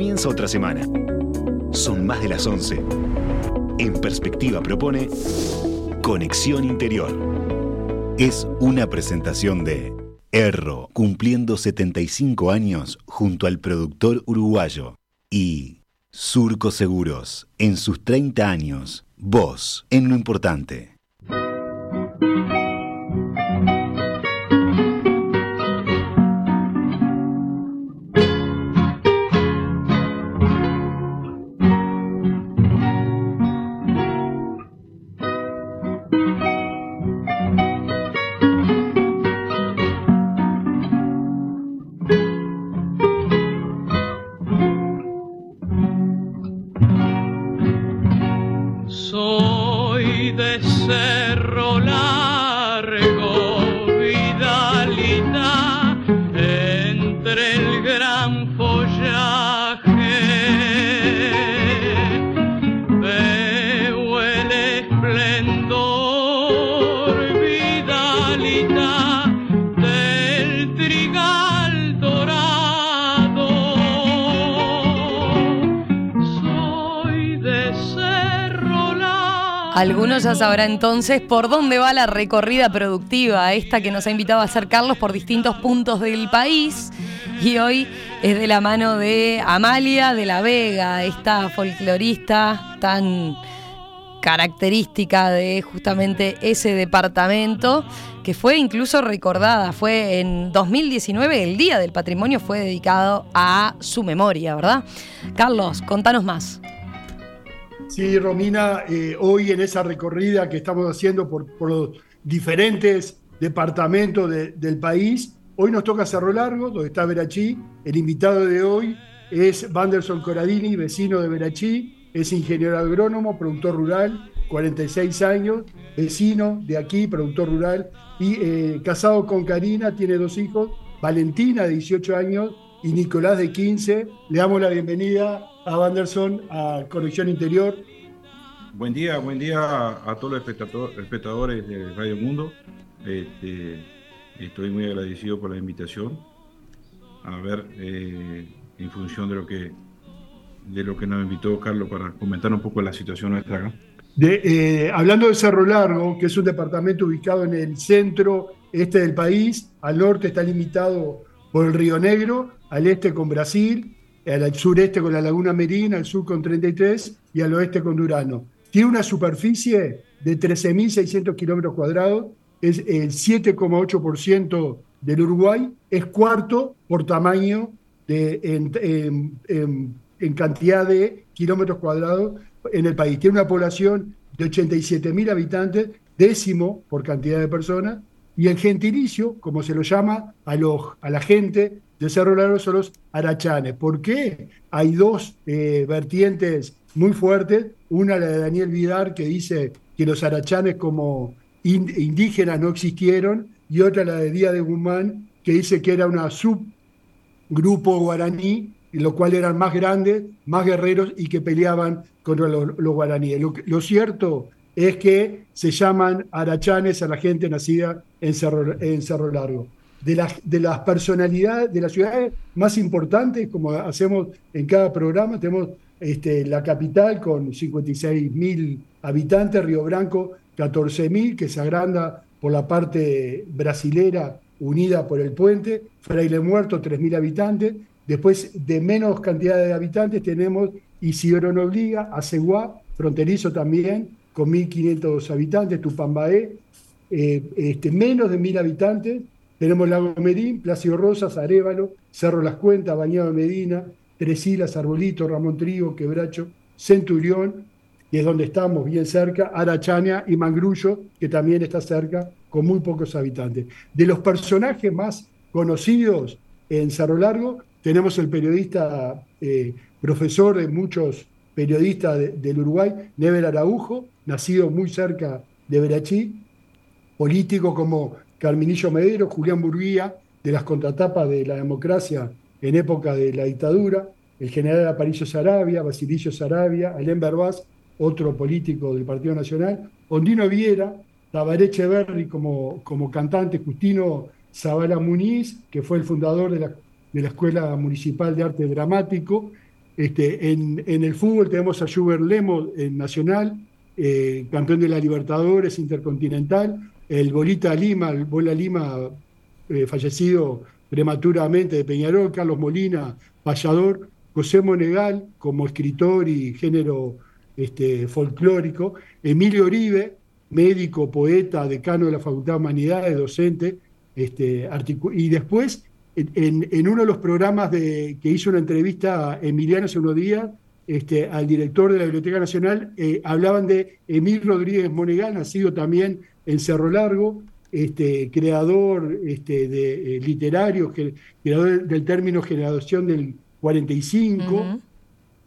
Comienza otra semana. Son más de las 11. En perspectiva propone Conexión Interior. Es una presentación de Erro, cumpliendo 75 años junto al productor uruguayo. Y Surco Seguros, en sus 30 años, vos, en lo importante. Algunos ya sabrán entonces por dónde va la recorrida productiva, esta que nos ha invitado a hacer Carlos por distintos puntos del país. Y hoy es de la mano de Amalia de la Vega, esta folclorista tan característica de justamente ese departamento, que fue incluso recordada, fue en 2019, el Día del Patrimonio fue dedicado a su memoria, ¿verdad? Carlos, contanos más. Sí, Romina, eh, hoy en esa recorrida que estamos haciendo por, los diferentes departamentos del país, hoy nos toca Cerro Largo, donde está Verachí. El invitado de hoy es Vanderson Coradini, vecino de Verachí, es ingeniero agrónomo, productor rural, 46 años, vecino de aquí, productor rural, y eh, casado con Karina, tiene dos hijos, Valentina, de 18 años, y Nicolás, de 15. Le damos la bienvenida a Vanderson a Conexión Interior. Buen día, buen día a, todos los espectadores de Radio Mundo. Este, estoy muy agradecido por la invitación a ver eh, en función de lo que de lo que nos invitó Carlos para comentar un poco la situación nuestra acá. Eh, hablando de Cerro Largo, que es un departamento ubicado en el centro este del país, al norte está limitado por el Río Negro, al este con Brasil, al sureste con la Laguna Merina, al sur con 33 y al oeste con Durano. Tiene una superficie de 13.600 kilómetros cuadrados, es el 7,8% del Uruguay, es cuarto por tamaño en, cantidad de kilómetros cuadrados en el país. Tiene una población de 87.000 habitantes, décimo por cantidad de personas, y el gentilicio, como se lo llama a la gente de Cerro Largo, son los arachanes. ¿Por qué? Hay dos eh, vertientes muy fuertes. Una, la de Daniel Vidar, que dice que los arachanes como indígenas no existieron, y otra, la de Díaz de Guzmán, que dice que era una subgrupo guaraní, lo cual eran más grandes, más guerreros y que peleaban contra los, guaraníes. lo cierto es que se llaman arachanes a la gente nacida en Cerro Largo. De las, de las personalidades, de las ciudades más importantes, como hacemos en cada programa, tenemos este, la capital con 56 mil habitantes, Río Branco 14 mil, que se agranda por la parte brasilera unida por el puente, Fraile Muerto 3 mil habitantes, después de menos cantidad de habitantes tenemos Isidoro Nobliga, Aceguá, fronterizo también, con 1.500 habitantes, Tupambaé, eh, este, menos de 1.000 habitantes. Tenemos Lago Medín, Plácido Rosas, Arevalo, Cerro Las Cuentas, Bañado Medina, Tres Islas, Arbolito, Ramón Trigo, Quebracho, Centurión, y es donde estamos, bien cerca, Arachaña y Mangrullo, que también está cerca, con muy pocos habitantes. De los personajes más conocidos en Cerro Largo, tenemos el periodista, eh, profesor de muchos periodistas del Uruguay, Never Araujo, nacido muy cerca de Verachí, políticos como Carminillo Medero, Julián Burguía, de las contratapas de la democracia en época de la dictadura, el general Aparicio Sarabia, Basilio Sarabia, Alén Berbás, otro político del Partido Nacional, Ondino Viera, Tabaré Echeverri como, como cantante, Justino Zavala Muniz, que fue el fundador de la, de la Escuela Municipal de Arte Dramático, Este, en, el fútbol tenemos a Schubert Lemo en Nacional, eh, campeón de la Libertadores Intercontinental, el Bolita Lima, el Bola Lima, eh, fallecido prematuramente de Peñarol, Carlos Molina, payador, José Monegal como escritor y género este, folclórico, Emilio Oribe, médico, poeta, decano de la Facultad de Humanidades, docente, este, y después en, uno de los programas de, que hizo una entrevista a Emiliano hace unos días, este, al director de la Biblioteca Nacional, eh, hablaban de Emil Rodríguez Monegal, nacido también en Cerro Largo, este, creador este, de, eh, literario, creador del término generación del 45.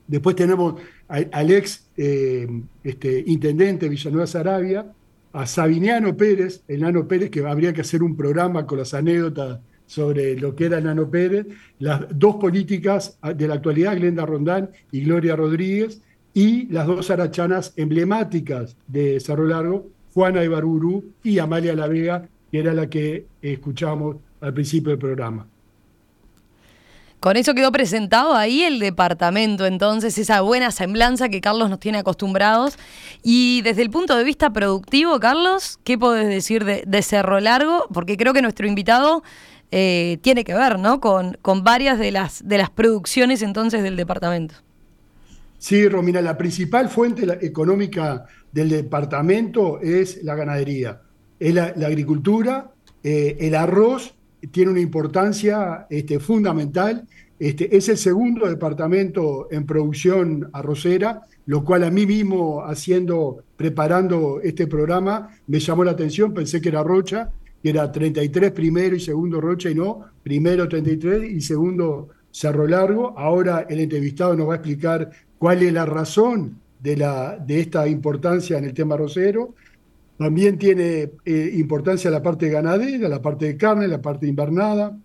Después tenemos al, ex eh, este, intendente Villanueva Sarabia, a Sabiniano Pérez, el Nano Pérez, que habría que hacer un programa con las anécdotas sobre lo que era Nano Pérez, las dos políticas de la actualidad, Glenda Rondán y Gloria Rodríguez, y las dos arachanas emblemáticas de Cerro Largo, Juana Ibarburú y Amalia La Vega, que era la que escuchamos al principio del programa. Con eso quedó presentado ahí el departamento, entonces, esa buena semblanza que Carlos nos tiene acostumbrados. Y desde el punto de vista productivo, Carlos, ¿qué podés decir de, Cerro Largo? Porque creo que nuestro invitado eh, tiene que ver, ¿no? Con, con varias de las, de las producciones entonces del departamento. Sí, Romina, la principal fuente económica del departamento es la ganadería, es la, agricultura, eh, el arroz tiene una importancia este, fundamental. Este, es el segundo departamento en producción arrocera, lo cual a mí mismo, haciendo, preparando este programa, me llamó la atención. Pensé que era Rocha, que era 33 primero y segundo Rocha, y no, primero 33 y segundo Cerro Largo. Ahora el entrevistado nos va a explicar cuál es la razón de, la, de esta importancia en el tema arrocero. También tiene eh, importancia la parte ganadera, la parte de carne, la parte invernada.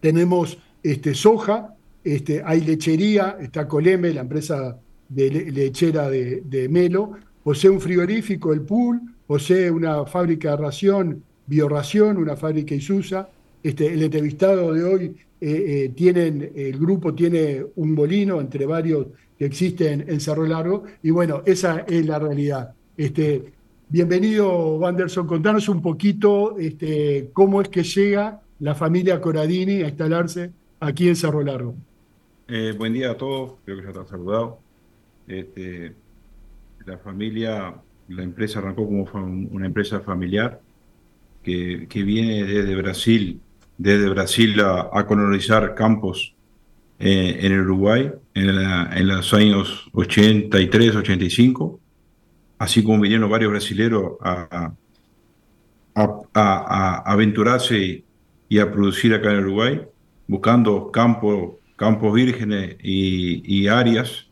Tenemos este, soja, este, hay lechería, está Coleme, la empresa de lechera de, Melo, posee un frigorífico, el Pool, posee una fábrica de ración, Bioración, una fábrica Isusa. Este, el entrevistado de hoy eh, eh, el grupo tiene un molino entre varios que existen en Cerro Largo, y bueno, esa es la realidad. Este, Bienvenido, Wanderson. Contanos un poquito este, cómo es que llega la familia Coradini a instalarse aquí en Cerro Largo. Eh, buen día a todos, creo que ya están saludado. Este, la familia, la empresa arrancó como una empresa familiar que, viene desde Brasil, desde Brasil a, colonizar campos eh, en el Uruguay en, en los años 83, 85 así como vinieron varios brasileños a, aventurarse y, a producir acá en Uruguay, buscando campos, campos vírgenes y, áreas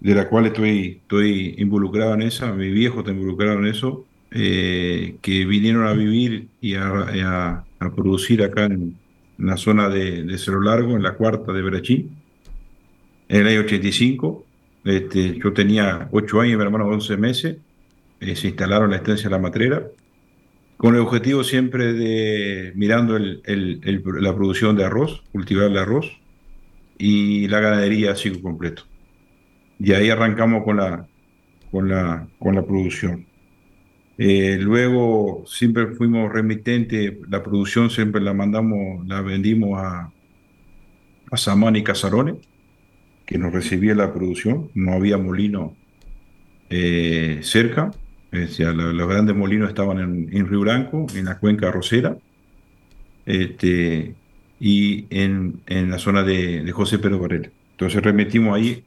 de la cual estoy, estoy involucrado en esa, mi viejo está involucrado en eso, eh, que vinieron a vivir y a, producir acá en, la zona de, de, Cerro Largo, en la cuarta de Berachín, en el año 85. Este, yo tenía 8 años mi hermano 11 meses. Eh, se instalaron la estancia de la matrera, con el objetivo siempre de mirando la producción de arroz, cultivar el arroz y la ganadería así completo. Y ahí arrancamos con la, con la, con la producción. Eh, luego siempre fuimos remitentes, la producción siempre la mandamos, la vendimos a, a Samán y Casarones que nos recibía la producción, no había molino eh, cerca, los grandes molinos estaban en, Río Branco, en la cuenca arrocera, este, y en, la zona de, José Pedro Varela. Entonces remitimos ahí.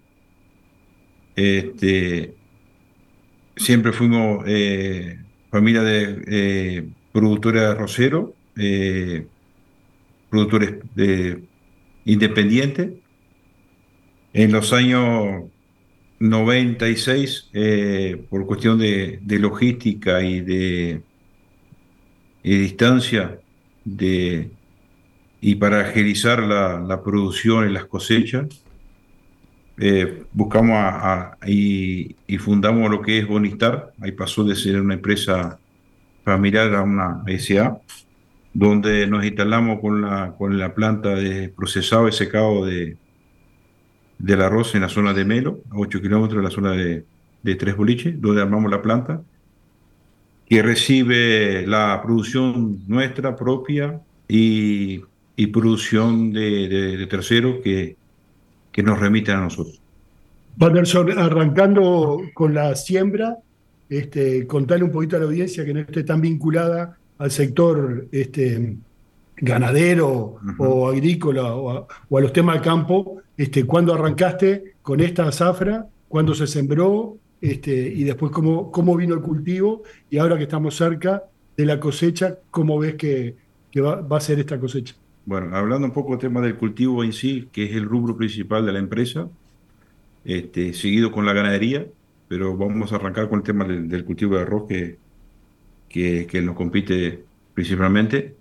Este, siempre fuimos eh, familia de eh, productores arroceros, eh, productores independientes, en los años 96, eh, por cuestión de, logística y de, distancia, de, y para agilizar la, producción y las cosechas, eh, buscamos y, fundamos lo que es Bonistar. Ahí pasó de ser una empresa familiar a una SA, donde nos instalamos con la, con la planta de procesado y secado de, del arroz en la zona de Melo, a 8 kilómetros de la zona de, de Tres Boliches, donde armamos la planta, que recibe la producción nuestra propia y, y producción de, de, terceros que, que nos remiten a nosotros. Vanderson, arrancando con la siembra, este, contarle un poquito a la audiencia que no esté tan vinculada al sector este, ganadero o agrícola o a, los temas del campo, este, cuándo arrancaste con esta zafra, cuándo se sembró este, y después cómo, cómo vino el cultivo y ahora que estamos cerca de la cosecha, cómo ves que, va, a ser esta cosecha. Bueno, hablando un poco del tema del cultivo en sí, que es el rubro principal de la empresa, este, seguido con la ganadería, pero vamos a arrancar con el tema del, cultivo de arroz que, que, que nos compite principalmente.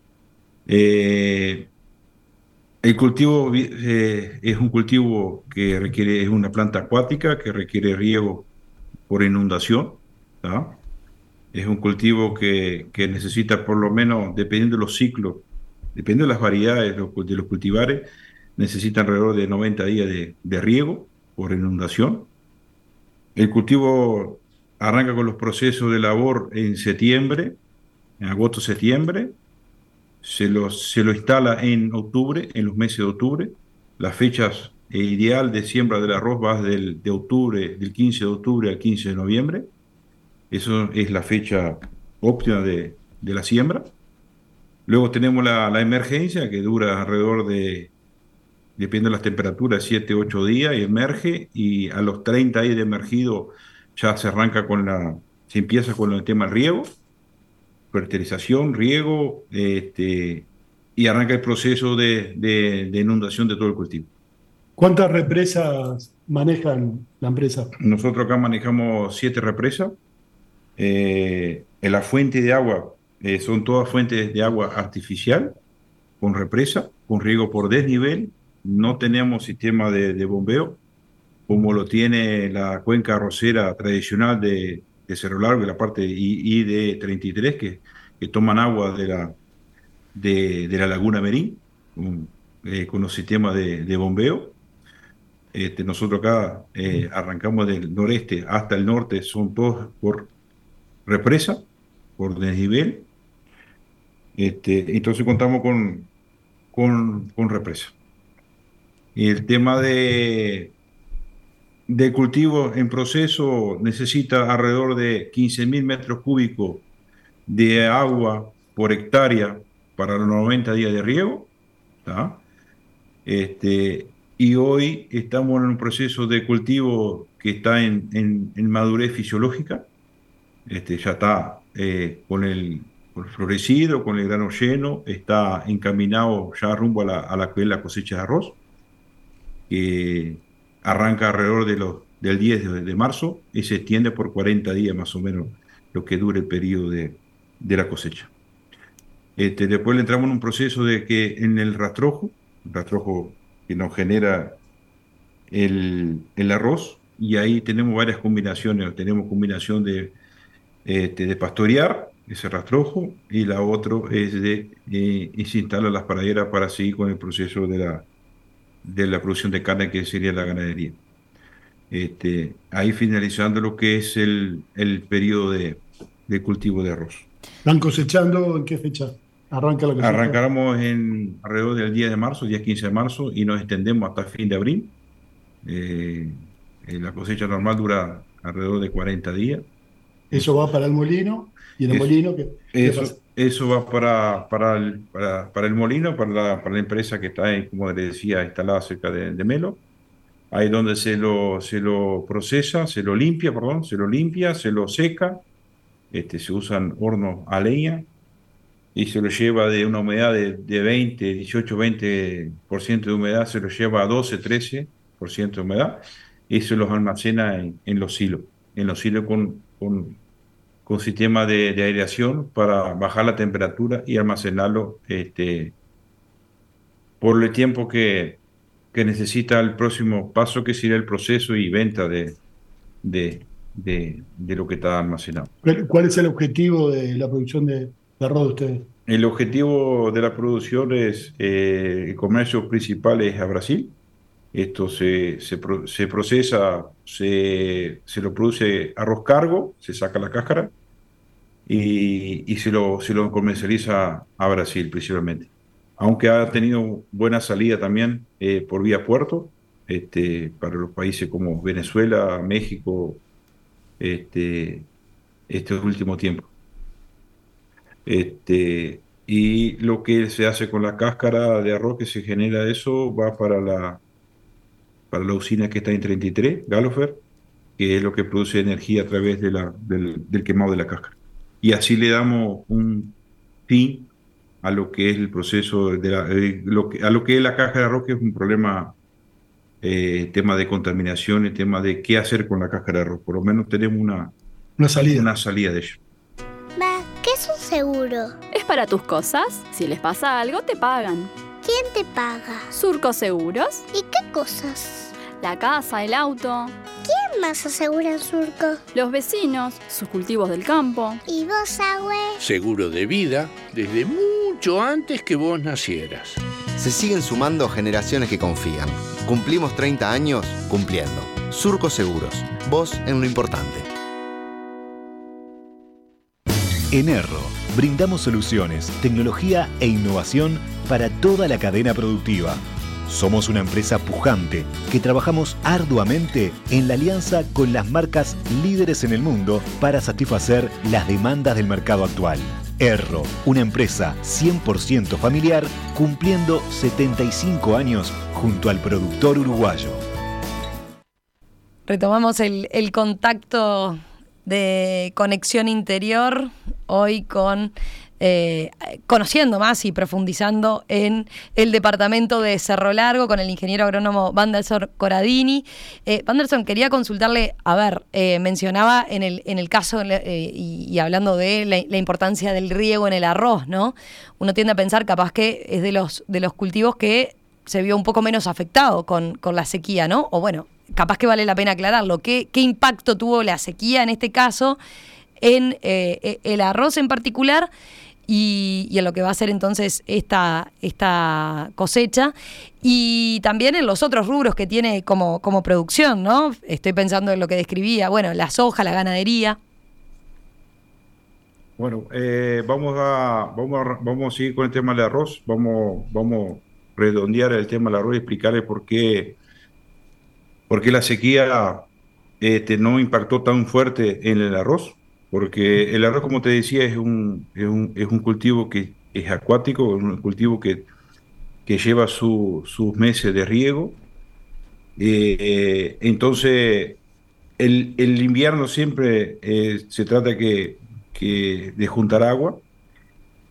Eh, el cultivo eh, es un cultivo que requiere, es una planta acuática que requiere riego por inundación. Es un cultivo que, que, necesita por lo menos, dependiendo de los ciclos, dependiendo de las variedades de los, cultivares, necesita alrededor de 90 días de, riego por inundación. El cultivo arranca con los procesos de labor en septiembre, en agosto-septiembre, se lo, se lo instala en octubre, en los meses de octubre. Las fechas ideal de siembra del arroz va del, de octubre, del 15 de octubre al 15 de noviembre. Eso es la fecha óptima de, de la siembra. Luego tenemos la, la, emergencia que dura alrededor de, depende de las temperaturas, 7, 8 días y emerge y a los 30 días de emergido ya se arranca con la, se empieza con el tema riego fertilización, riego, este, y arranca el proceso de, inundación de todo el cultivo. ¿Cuántas represas manejan la empresa? Nosotros acá manejamos siete represas. Eh, en la fuente de agua eh, son todas fuentes de agua artificial, con represa, con riego por desnivel. No tenemos sistema de, bombeo, como lo tiene la cuenca arrocera tradicional de, de Cerro Largo y la parte ID33 que, que toman agua de la, de, la laguna Merín eh, con, los sistemas de, bombeo. Este, nosotros acá eh, arrancamos del noreste hasta el norte, son todos por represa, por desnivel. Este, entonces contamos con, con, con represa. El tema de, de cultivo en proceso necesita alrededor de 15.000 metros cúbicos de agua por hectárea para los 90 días de riego. Este, y hoy estamos en un proceso de cultivo que está en, en, madurez fisiológica. Este, ya está eh, con, el, florecido, con el grano lleno, está encaminado ya rumbo a la, a la, la cosecha de arroz arranca alrededor de los, del 10 de, marzo y se extiende por 40 días más o menos lo que dure el periodo de, de la cosecha. Este, después le entramos en un proceso de que en el rastrojo, rastrojo que nos genera el, el, arroz, y ahí tenemos varias combinaciones. Tenemos combinación de, este, de pastorear, ese rastrojo, y la otra es de eh, instalar las praderas para seguir con el proceso de la, de la producción de carne que sería la ganadería. Este, ahí finalizando lo que es el, el periodo de, de, cultivo de arroz. ¿Están cosechando en qué fecha? Arranca la Arrancamos en alrededor del día de marzo, día 15 de marzo, y nos extendemos hasta fin de abril. Eh, eh, la cosecha normal dura alrededor de 40 días. ¿Eso va para el molino? ¿Y en el molino qué, eso, eso va para, para, el, para, el molino, para la, para la empresa que está, ahí, como le decía, instalada cerca de, Melo. Ahí donde se lo, se lo procesa, se lo limpia, perdón, se lo limpia, se lo seca. Este, se usan hornos a leña y se lo lleva de una humedad de, de 20, 18, 20% de humedad, se lo lleva a 12, 13% de humedad y se los almacena en, en los silos, en los silos con, con con sistema de, aireación para bajar la temperatura y almacenarlo este, por el tiempo que, que, necesita el próximo paso, que sería el proceso y venta de, de, de, lo que está almacenado. ¿Cuál es el objetivo de la producción de, arroz de ustedes? El objetivo de la producción es, eh, el comercio principal es a Brasil, Esto se, se, procesa, se, se, lo produce arroz cargo, se saca la cáscara y, y se, lo, se lo comercializa a Brasil principalmente. Aunque ha tenido buena salida también eh, por vía puerto este, para los países como Venezuela, México, este, este último tiempo. Este, y lo que se hace con la cáscara de arroz que se genera eso va para la, para la usina que está en 33, Galofer, que es lo que produce energía a través de la, del, quemado de la cáscara. Y así le damos un fin a lo que es el proceso de la, eh, lo que, a lo que es la cáscara de arroz, que es un problema, eh, tema de contaminación, el tema de qué hacer con la cáscara de arroz. Por lo menos tenemos una, una salida. Una salida de ello. ¿qué es un seguro? Es para tus cosas. Si les pasa algo, te pagan. ¿Quién te paga? Surco Seguros. ¿Y qué cosas? La casa, el auto. ¿Quién más asegura en Surco? Los vecinos, sus cultivos del campo. ¿Y vos, Agüe? Seguro de vida desde mucho antes que vos nacieras. Se siguen sumando generaciones que confían. Cumplimos 30 años cumpliendo. Surco Seguros. Vos en lo importante. En Erro, brindamos soluciones, tecnología e innovación para toda la cadena productiva. Somos una empresa pujante que trabajamos arduamente en la alianza con las marcas líderes en el mundo para satisfacer las demandas del mercado actual. Erro, una empresa 100% familiar cumpliendo 75 años junto al productor uruguayo. Retomamos el, el contacto de conexión interior, hoy con eh, conociendo más y profundizando en el departamento de Cerro Largo con el ingeniero agrónomo Vanderson Coradini. Eh, Vanderson, quería consultarle, a ver, eh, mencionaba en el, en el caso y, hablando de la, importancia del riego en el arroz, ¿no? Uno tiende a pensar capaz que es de los, de los cultivos que se vio un poco menos afectado con, con la sequía, ¿no? O bueno, capaz que vale la pena aclararlo. ¿Qué, qué impacto tuvo la sequía en este caso en eh, e, el arroz en particular? Y, en lo que va a ser entonces esta, esta cosecha y también en los otros rubros que tiene como, como producción, ¿no? Estoy pensando en lo que describía, bueno, la soja, la ganadería. Bueno, eh, vamos, a, vamos, vamos a seguir con el tema del arroz, vamos, vamos a redondear el tema del arroz y explicarle por qué ¿Por la sequía este, no impactó tan fuerte en el arroz? Porque el arroz, como te decía, es un, es un, cultivo que es acuático, un cultivo que, que lleva sus meses de riego. Eh, entonces, el, el, invierno siempre eh, se trata que, que de juntar agua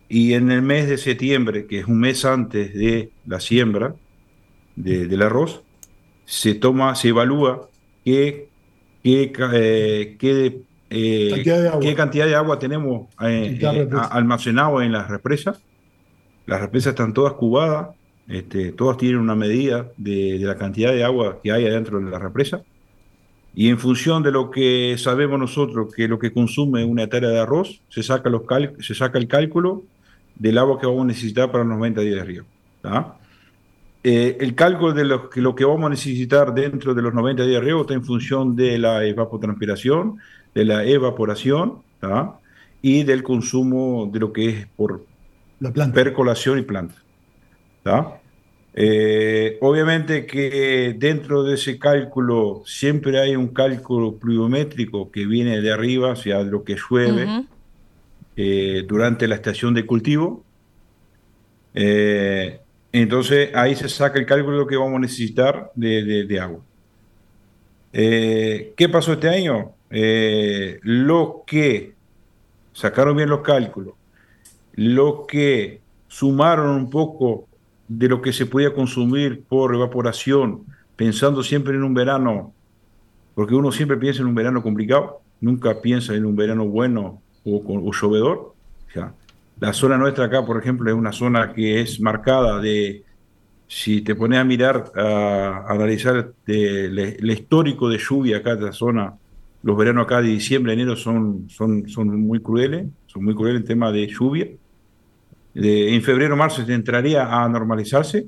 y en el mes de septiembre, que es un mes antes de la siembra del arroz, se toma, se evalúa qué, qué, eh, qué, eh, cantidad qué, cantidad de agua tenemos eh, almacenado en las represas. Las represas están todas cubadas, este, todas tienen una medida de, la cantidad de agua que hay adentro de la represa. Y en función de lo que sabemos nosotros, que lo que consume una hectárea de arroz, se saca, los se saca el cálculo del agua que vamos a necesitar para los 90 días de río. Eh, el cálculo de lo que, lo que vamos a necesitar dentro de los 90 días de riego está en función de la evapotranspiración, de la evaporación y del consumo de lo que es por la planta. percolación y planta. Eh, obviamente que dentro de ese cálculo siempre hay un cálculo pluviométrico que viene de arriba, o sea, de lo que llueve eh, durante la estación de cultivo. Entonces ahí se saca el cálculo de lo que vamos a necesitar de, agua. Eh, ¿Qué pasó este año? Eh, lo que sacaron bien los cálculos, lo que sumaron un poco de lo que se podía consumir por evaporación, pensando siempre en un verano, porque uno siempre piensa en un verano complicado, nunca piensa en un verano bueno o, o llovedor. La zona nuestra acá, por ejemplo, es una zona que es marcada de, si te pones a mirar, a, analizar el histórico de lluvia acá de la zona, los veranos acá de diciembre, enero son, son, son muy crueles, son muy crueles en tema de lluvia. en febrero, marzo se entraría a normalizarse.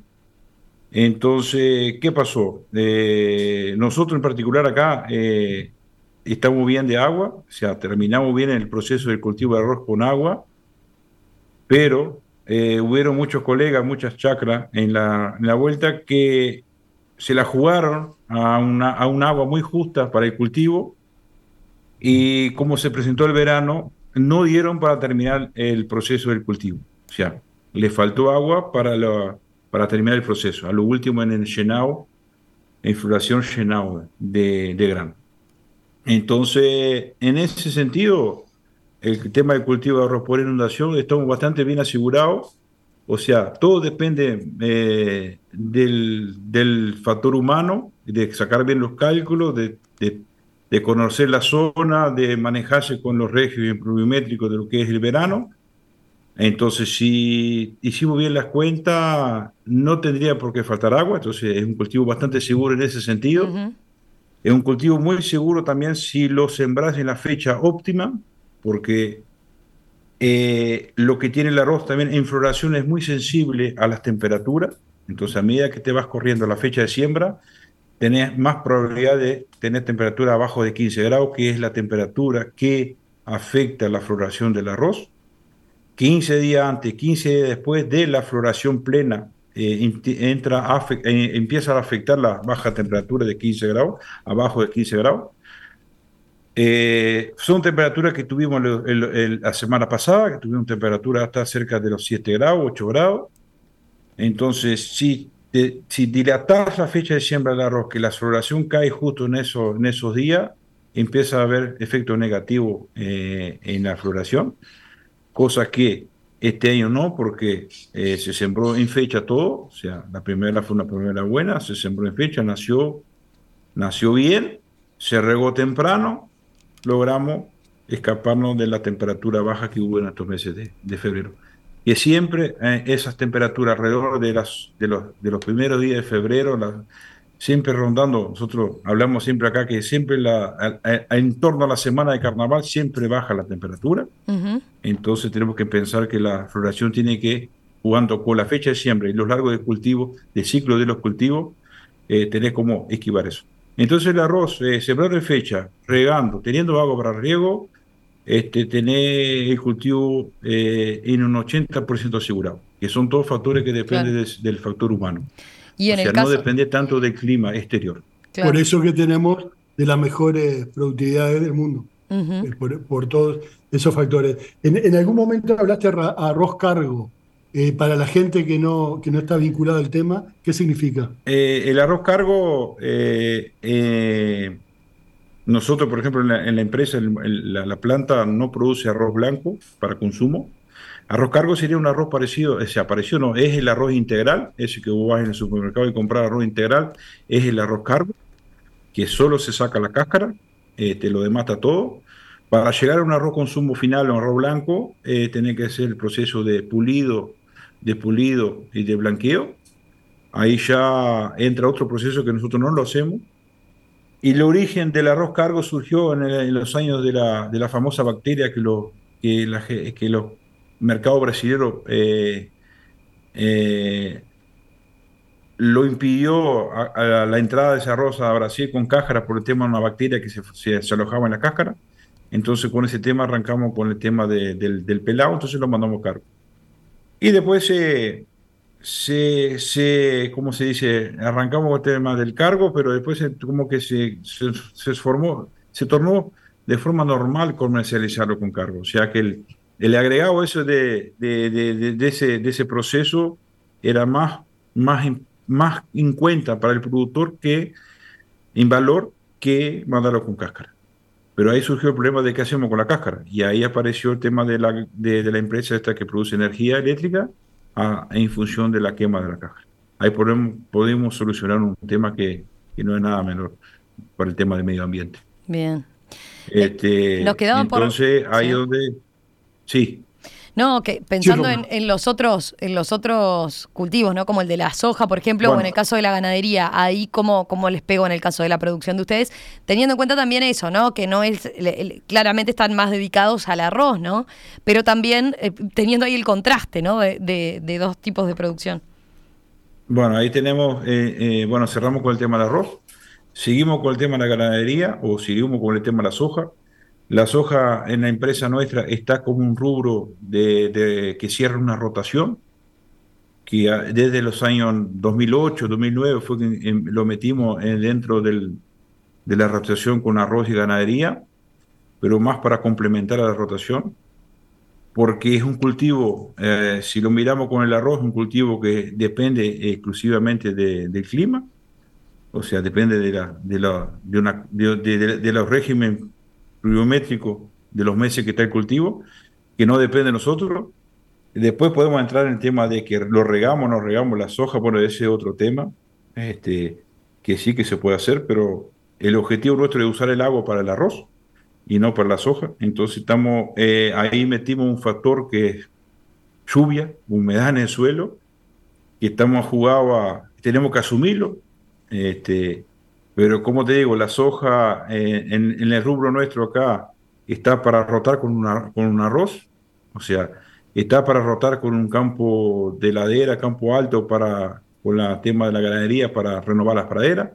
Entonces, ¿qué pasó? Eh, nosotros en particular acá eh, estamos bien de agua, o sea, terminamos bien el proceso del cultivo de arroz con agua, pero eh, hubieron muchos colegas, muchas chacras en la, en la vuelta que se la jugaron a, una, a un agua muy justa para el cultivo y como se presentó el verano, no dieron para terminar el proceso del cultivo. O sea, le faltó agua para, para terminar el proceso. A lo último en el llenado, en floración llenado de, de grano. Entonces, en ese sentido, el tema del cultivo de arroz por inundación estamos bastante bien asegurados. O sea, todo depende eh, del, del, factor humano, de sacar bien los cálculos, de, de, conocer la zona, de manejarse con los regímenes pluviométricos de lo que es el verano. Entonces, si hicimos bien las cuentas, no tendría por qué faltar agua. Entonces, es un cultivo bastante seguro en ese sentido. Uh -huh. Es un cultivo muy seguro también si lo sembras en la fecha óptima, porque eh, lo que tiene el arroz también en floración es muy sensible a las temperaturas. Entonces, a medida que te vas corriendo la fecha de siembra, tenés más probabilidad de tener temperatura abajo de 15 grados, que es la temperatura que afecta la floración del arroz. 15 días antes, 15 días después de la floración plena, eh, entra eh, empieza a afectar la baja temperatura de 15 grados, abajo de 15 grados. Eh, son temperaturas que tuvimos el, el, el, la semana pasada, que tuvimos temperatura hasta cerca de los 7 grados, 8 grados. Entonces, si, te, si dilatas la fecha de siembra del arroz, que la floración cae justo en, eso, en esos días, empieza a haber efecto negativo eh, en la floración, cosa que este año no, porque eh, se sembró en fecha todo, o sea, la primera fue una primera buena, se sembró en fecha, nació, nació bien, se regó temprano, logramos escaparnos de la temperatura baja que hubo en estos meses de, de febrero. Y siempre eh, esas temperaturas alrededor de, las, de, los, de los primeros días de febrero, la, siempre rondando, nosotros hablamos siempre acá que siempre la, a, a, en torno a la semana de carnaval siempre baja la temperatura, uh -huh. entonces tenemos que pensar que la floración tiene que, jugando con la fecha de siembra y los largos de cultivo, de ciclo de los cultivos, eh, tener como esquivar eso. Entonces el arroz, eh, sembrar de fecha, regando, teniendo agua para riego, este, tener el cultivo eh, en un 80% asegurado, que son todos factores que dependen claro. de, del factor humano. Y en o sea, el caso... no depende tanto del clima exterior. Claro. Por eso que tenemos de las mejores productividades del mundo, uh -huh. por, por, todos esos factores. En, en, algún momento hablaste de arroz cargo. Eh, para la gente que no, que no está vinculada al tema, ¿qué significa? Eh, el arroz cargo, eh, nosotros, por ejemplo, en la, empresa, la, la, planta no produce arroz blanco para consumo. Arroz cargo sería un arroz parecido, ese apareció, no, es el arroz integral, ese que vos vas en el supermercado y compras arroz integral, es el arroz cargo, que solo se saca la cáscara, te lo demata todo. Para llegar a un arroz consumo final, un arroz blanco, eh, tiene que hacer el proceso de pulido, de pulido y de blanqueo. Ahí ya entra otro proceso que nosotros no lo hacemos. Y el origen del arroz cargo surgió en, el, en los años de la, de la, famosa bacteria que, lo, que, que los mercados brasileños eh, eh, lo impidió a, a, la entrada de ese arroz a Brasil con cáscara por el tema de una bacteria que se, se, se alojaba en la cáscara. Entonces con ese tema arrancamos con el tema de, del, del, pelado, entonces lo mandamos cargo. Y después se, se, se, ¿cómo se dice? Arrancamos el tema del cargo, pero después como que se, se, formó, se tornó de forma normal comercializarlo con cargo. O sea que el, el agregado eso de, de, de, ese, de ese proceso era más, más, más en cuenta para el productor que en valor que mandarlo con cáscara. Pero ahí surgió el problema de qué hacemos con la cáscara. Y ahí apareció el tema de la, de la empresa esta que produce energía eléctrica a, en función de la quema de la cáscara. Ahí podemos, podemos solucionar un tema que, que, no es nada menor para el tema del medio ambiente. Bien. Este, Nos quedaban entonces, por... ahí sí. donde... Sí. No, que pensando en, en, los otros, en los otros cultivos, ¿no? Como el de la soja, por ejemplo, bueno. o en el caso de la ganadería, ahí cómo, cómo les pego en el caso de la producción de ustedes, teniendo en cuenta también eso, ¿no? Que no es, claramente están más dedicados al arroz, ¿no? Pero también eh, teniendo ahí el contraste, ¿no? De, de, de, dos tipos de producción. Bueno, ahí tenemos, eh, eh, bueno, cerramos con el tema del arroz, seguimos con el tema de la ganadería o seguimos con el tema de la soja. La soja en la empresa nuestra está como un rubro de, que cierra una rotación, que desde los años 2008, 2009 fue que em, lo metimos dentro del, de la rotación con arroz y ganadería, pero más para complementar a la rotación porque es un cultivo, eh, si lo miramos con el arroz, un cultivo que depende exclusivamente del clima, o sea, depende de, la, de, la, de, de, los regímenes pluviométricos de los meses que está el cultivo, que no depende de nosotros. Después podemos entrar en el tema de que lo regamos, no regamos la soja, bueno, ese es otro tema, este, que sí que se puede hacer, pero el objetivo nuestro es usar el agua para el arroz y no para la soja. Entonces estamos, eh, ahí metimos un factor que es lluvia, humedad en el suelo, y estamos jugados a, tenemos que asumirlo. Este, pero como te digo, la soja eh, en, el rubro nuestro acá está para rotar con, una, con un arroz, o sea, está para rotar con un campo de ladera, campo alto para con el tema de la ganadería para renovar las praderas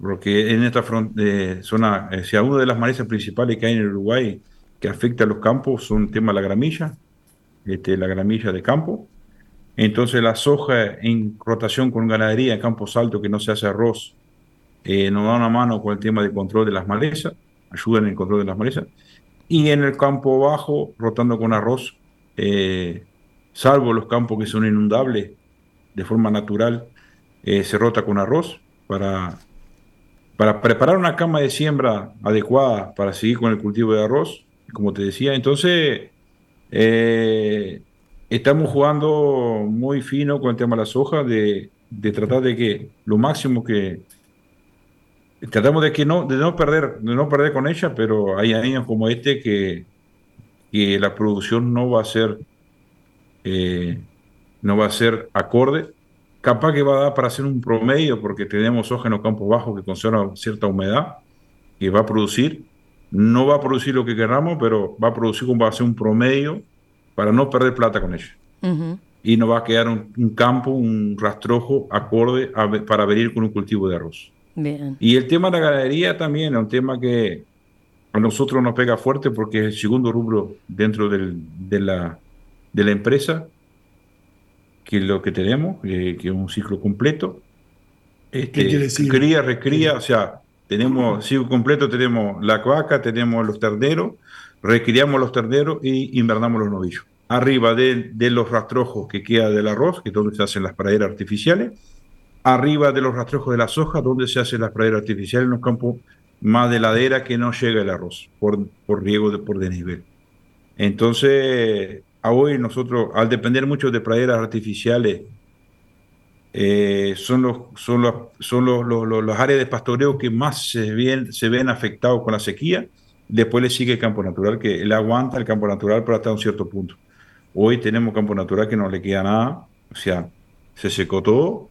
porque en esta eh, zona, eh, sea, una de las malezas principales que hay en el Uruguay que afecta a los campos son el tema de la gramilla, este, la gramilla de campo. Entonces la soja en rotación con ganadería en campos altos que no se hace arroz eh, nos da una mano con el tema de control de las malezas, ayuda en el control de las malezas. Y en el campo bajo, rotando con arroz, eh, salvo los campos que son inundables de forma natural, se rota con arroz para para preparar una cama de siembra adecuada para seguir con el cultivo de arroz, como te decía. Entonces, eh, estamos jugando muy fino con el tema de la soja, de, tratar de que lo máximo que tratamos de que no de no perder de no perder con ella pero hay años como este que, que la producción no va a ser eh, no va a ser acorde capaz que va a dar para hacer un promedio, porque tenemos hoja en los campos bajos que conserva cierta humedad, que va a producir, no va a producir lo que queramos, pero va a producir como va a ser un promedio para no perder plata con ella. Y no va a quedar un, campo, un rastrojo acorde para venir con un cultivo de arroz. Y el tema de la ganadería también es un tema que a nosotros nos pega fuerte porque es el segundo rubro dentro de, la, de la empresa que es lo que tenemos, eh, que es un ciclo completo. Este, Cría, recría, o sea, tenemos ciclo completo, tenemos la vaca, tenemos los terneros, recriamos los terneros y invernamos los novillos. Arriba de, de, los rastrojos que queda del arroz, que es donde se hacen las praderas artificiales, arriba de los rastrojos de la soja, donde se hacen las praderas artificiales en los campos más de ladera que no llega el arroz por, por riego de, por desnivel. Entonces, a hoy nosotros, al depender mucho de praderas artificiales, eh, son, los, son, los, son los, áreas de pastoreo que más se ven, se ven afectados con la sequía. Después le sigue el campo natural, que él aguanta el campo natural pero hasta un cierto punto. Hoy tenemos campo natural que no le queda nada, o sea, se secó todo.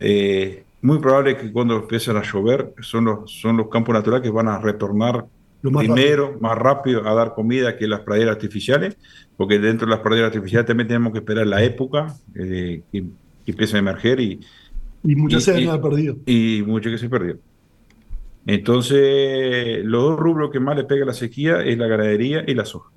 Eh, muy probable que cuando empiecen a llover son los, son los campos naturales que van a retornar primero, más rápido a dar comida que las praderas artificiales, porque dentro de las praderas artificiales también tenemos que esperar la época eh, que, empieza a emerger y... Y muchas se han perdido. Y mucho que se perdió. Entonces, los dos rubros que más le pega la sequía es la ganadería y la soja.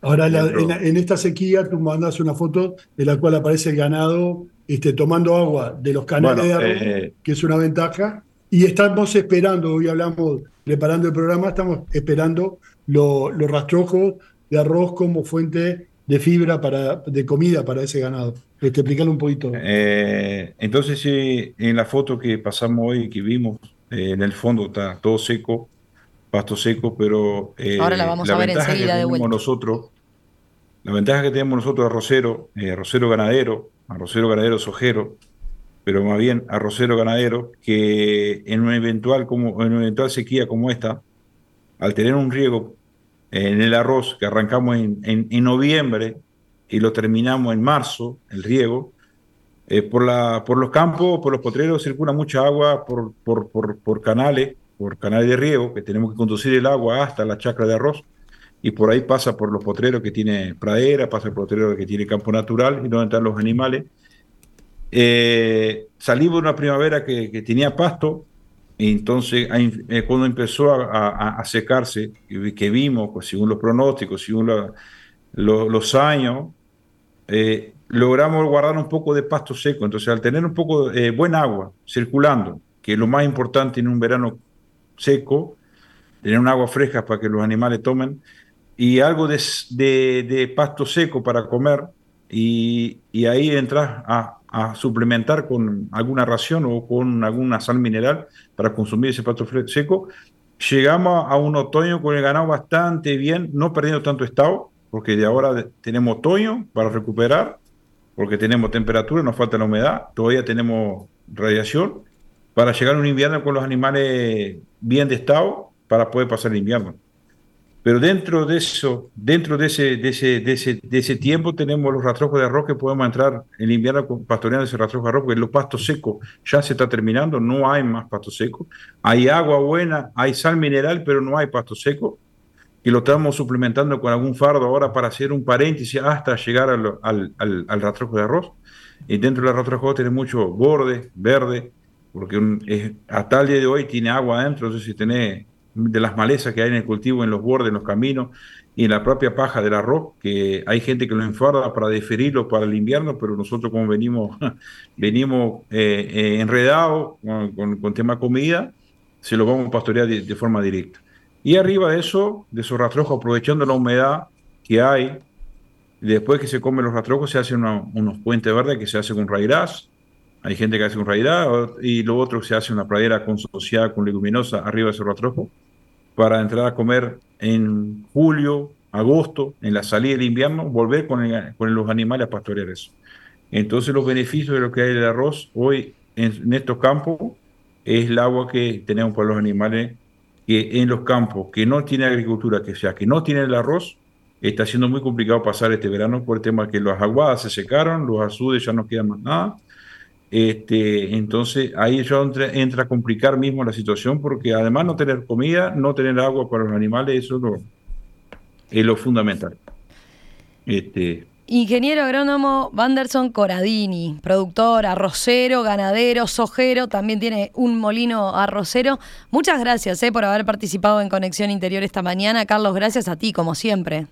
Ahora, en, esta sequía tú mandas una foto de la cual aparece el ganado este, tomando agua de los canales de arroz, eh, que es una ventaja, y estamos esperando, hoy hablamos preparando el programa, estamos esperando los rastrojos de arroz como fuente de fibra para, de comida para ese ganado. Este, explícalo un poquito. Eh, entonces, sí, en la foto que pasamos hoy, que vimos, eh, en el fondo está todo seco, pasto seco, pero eh, Ahora la vamos a ver enseguida de vuelta. Nosotros, la ventaja que tenemos nosotros arrocero, arrocero ganadero, arrocero ganadero sojero, pero más bien arrocero ganadero, que en una eventual, como, en eventual sequía como esta, al tener un riego en el arroz que arrancamos en, en, noviembre y lo terminamos en marzo, el riego, eh, por, la, por los campos, por los potreros circula mucha agua por, por, por, por, canales, por canales de riego, que tenemos que conducir el agua hasta la chacra de arroz, y por ahí pasa por los potreros que tiene pradera, pasa por el potrero que tiene campo natural y donde están los animales, eh, salimos una primavera que, que tenía pasto, y entonces eh, cuando empezó a, a, secarse, que vimos, pues, según los pronósticos, según los años, eh, logramos guardar un poco de pasto seco. Entonces, al tener un poco de buen agua circulando, que es lo más importante en un verano seco, tener un agua fresca para que los animales tomen, y algo de, pasto seco para comer, y, ahí entras a, a, suplementar con alguna ración o con alguna sal mineral para consumir ese pasto seco. Llegamos a un otoño con el ganado bastante bien, no perdiendo tanto estado, porque de ahora tenemos otoño para recuperar, porque tenemos temperatura, nos falta la humedad, todavía tenemos radiación, para llegar a un invierno con los animales bien de estado para poder pasar el invierno. Pero dentro de eso, dentro de ese, de ese, de ese, de ese tiempo tenemos los rastrojos de arroz que podemos entrar en invierno pastoreando ese rastrojo de arroz, porque los pastos secos ya se está terminando, no hay más pasto seco. Hay agua buena, hay sal mineral, pero no hay pasto seco que lo estamos suplementando con algún fardo ahora para hacer un paréntesis hasta llegar al, al, al, rastrojo de arroz. Y dentro del rastrojo tiene mucho borde, verde, porque hasta el día de hoy tiene agua adentro, entonces si tenés de las malezas que hay en el cultivo, en los bordes, en los caminos y en la propia paja del arroz, que hay gente que lo enfarda para deferirlo para el invierno, pero nosotros como venimos, venimos eh, eh, enredados con, con, tema comida, se lo vamos a pastorear de forma directa. Y arriba de eso, de esos rastrojos, aprovechando la humedad que hay, después que se comen los rastrojos, se hacen unos puentes verdes que se hace con raíz. Hay gente que hace con raidraz y lo otro se hace una pradera consociada con leguminosa arriba de ese rastrojo para entrar a comer en julio, agosto, en la salida del invierno, volver con, con los animales a pastorear eso. Entonces los beneficios de lo que hay del arroz hoy en, en estos campos es el agua que tenemos para los animales que en los campos que no tiene agricultura, que sea que no tiene el arroz, está siendo muy complicado pasar este verano por el tema que las aguadas se secaron, los azudes ya no quedan más nada. Este, entonces ahí ya entra, a complicar mismo la situación porque además no tener comida, no tener agua para los animales, eso es lo, es lo fundamental. Este, Ingeniero agrónomo Vanderson Coradini, productor, arrocero, ganadero, sojero, también tiene un molino arrocero. Muchas gracias eh, por haber participado en Conexión Interior esta mañana. Carlos, gracias a ti, como siempre.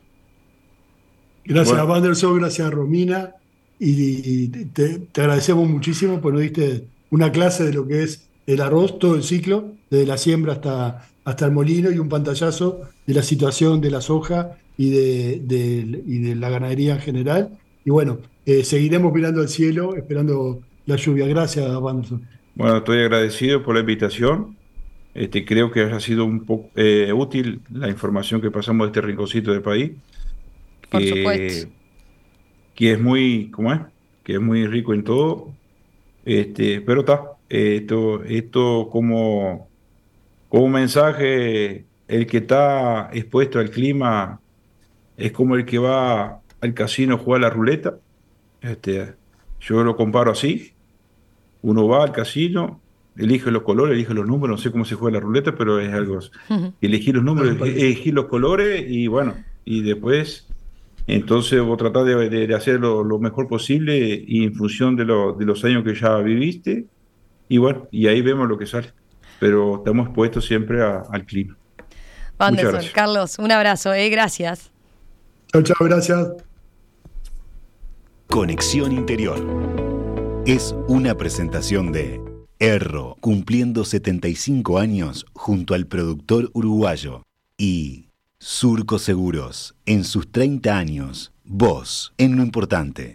Gracias a Vanderson, gracias a Romina. Y, te, agradecemos muchísimo por nos diste una clase de lo que es el arroz, todo el ciclo, desde la siembra hasta, hasta el molino y un pantallazo de la situación de la soja y de, de la ganadería en general. Y bueno, eh, seguiremos mirando al cielo, esperando la lluvia. Gracias, Wanderson. Bueno, estoy agradecido por la invitación. Este, creo que ha sido un poco eh, útil la información que pasamos de este rinconcito del país. Por supuesto. Que es muy, ¿cómo es? Que es muy rico en todo. Este, pero está, esto, esto como, como mensaje, el que está expuesto al clima es como el que va al casino a jugar la ruleta. Este, yo lo comparo así. Uno va al casino, elige los colores, elige los números, no sé cómo se juega la ruleta, pero es algo. Elegir los números, elegir los colores y bueno, y después, entonces vos tratás de, de, hacer lo, mejor posible y en función de, de los años que ya viviste, y bueno, y ahí vemos lo que sale. Pero estamos expuestos siempre al clima. Vanderson, Carlos, un abrazo, eh, gracias. Chao, chao, gracias. Conexión Interior. Es una presentación de Erro, cumpliendo 75 años junto al productor uruguayo. Y Surco Seguros, en sus 30 años, vos, en lo importante.